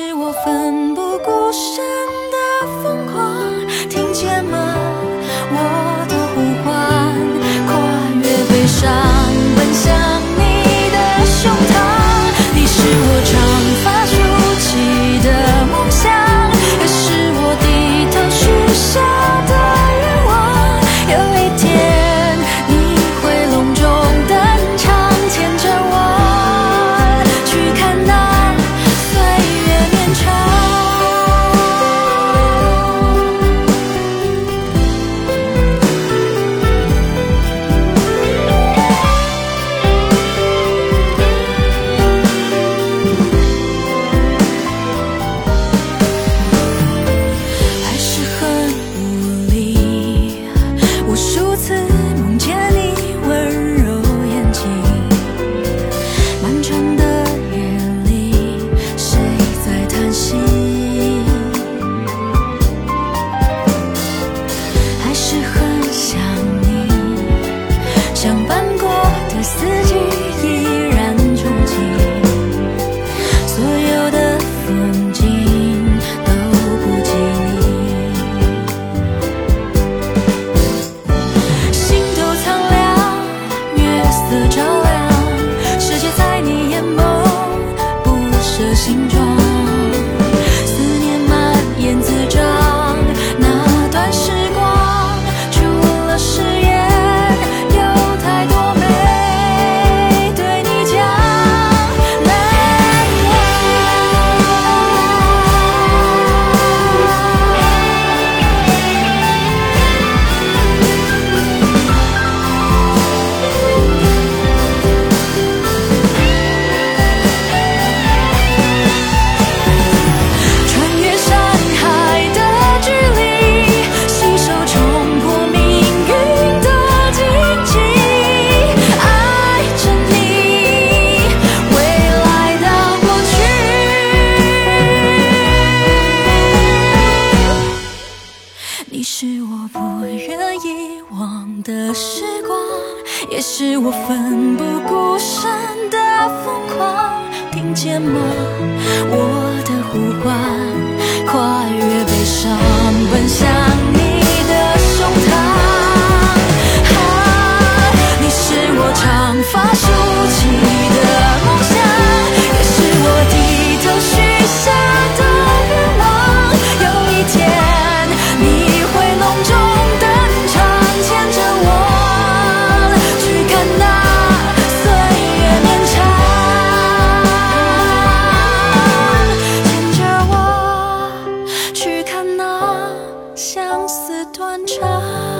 是我奋不顾身的疯四季依然憧憬所有的风景都不及你星斗苍凉月色照亮世界在你眼眸不舍形状你是我不愿遗忘的时光也是我奋不顾身的疯狂听见吗？我的呼唤跨越悲伤奔向相思断肠。